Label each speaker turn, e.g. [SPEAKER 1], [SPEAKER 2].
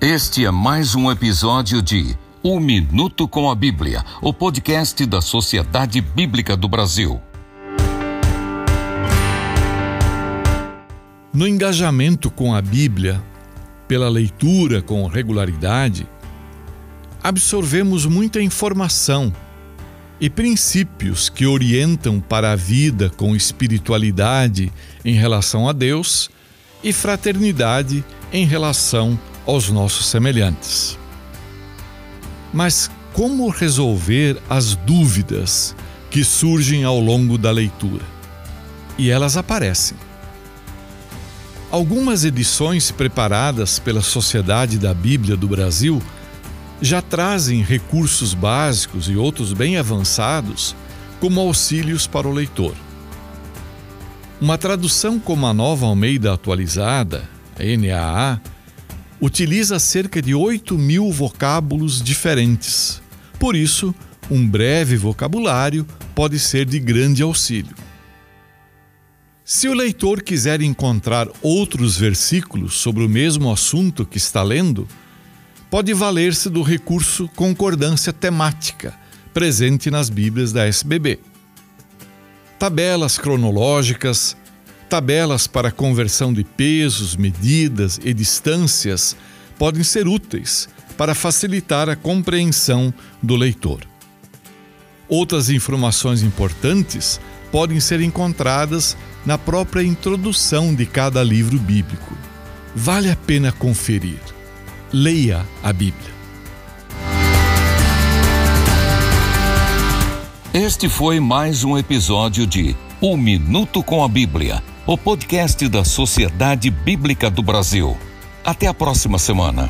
[SPEAKER 1] Este é mais um episódio de Um Minuto com a Bíblia, o podcast da Sociedade Bíblica do Brasil.
[SPEAKER 2] No engajamento com a Bíblia, pela leitura com regularidade, absorvemos muita informação e princípios que orientam para a vida com espiritualidade em relação a Deus e fraternidade em relação aos nossos semelhantes. Mas como resolver as dúvidas que surgem ao longo da leitura? E elas aparecem. Algumas edições preparadas pela Sociedade da Bíblia do Brasil já trazem recursos básicos e outros bem avançados como auxílios para o leitor. Uma tradução como a Nova Almeida Atualizada, NAA, utiliza cerca de 8 mil vocábulos diferentes. Por isso, um breve vocabulário pode ser de grande auxílio. Se o leitor quiser encontrar outros versículos sobre o mesmo assunto que está lendo, pode valer-se do recurso concordância temática, presente nas Bíblias da SBB. Tabelas cronológicas, tabelas para conversão de pesos, medidas e distâncias podem ser úteis para facilitar a compreensão do leitor. Outras informações importantes podem ser encontradas na própria introdução de cada livro bíblico. Vale a pena conferir leia a Bíblia.
[SPEAKER 1] Este foi mais um episódio de Um Minuto com a Bíblia, o podcast da Sociedade Bíblica do Brasil. Até a próxima semana.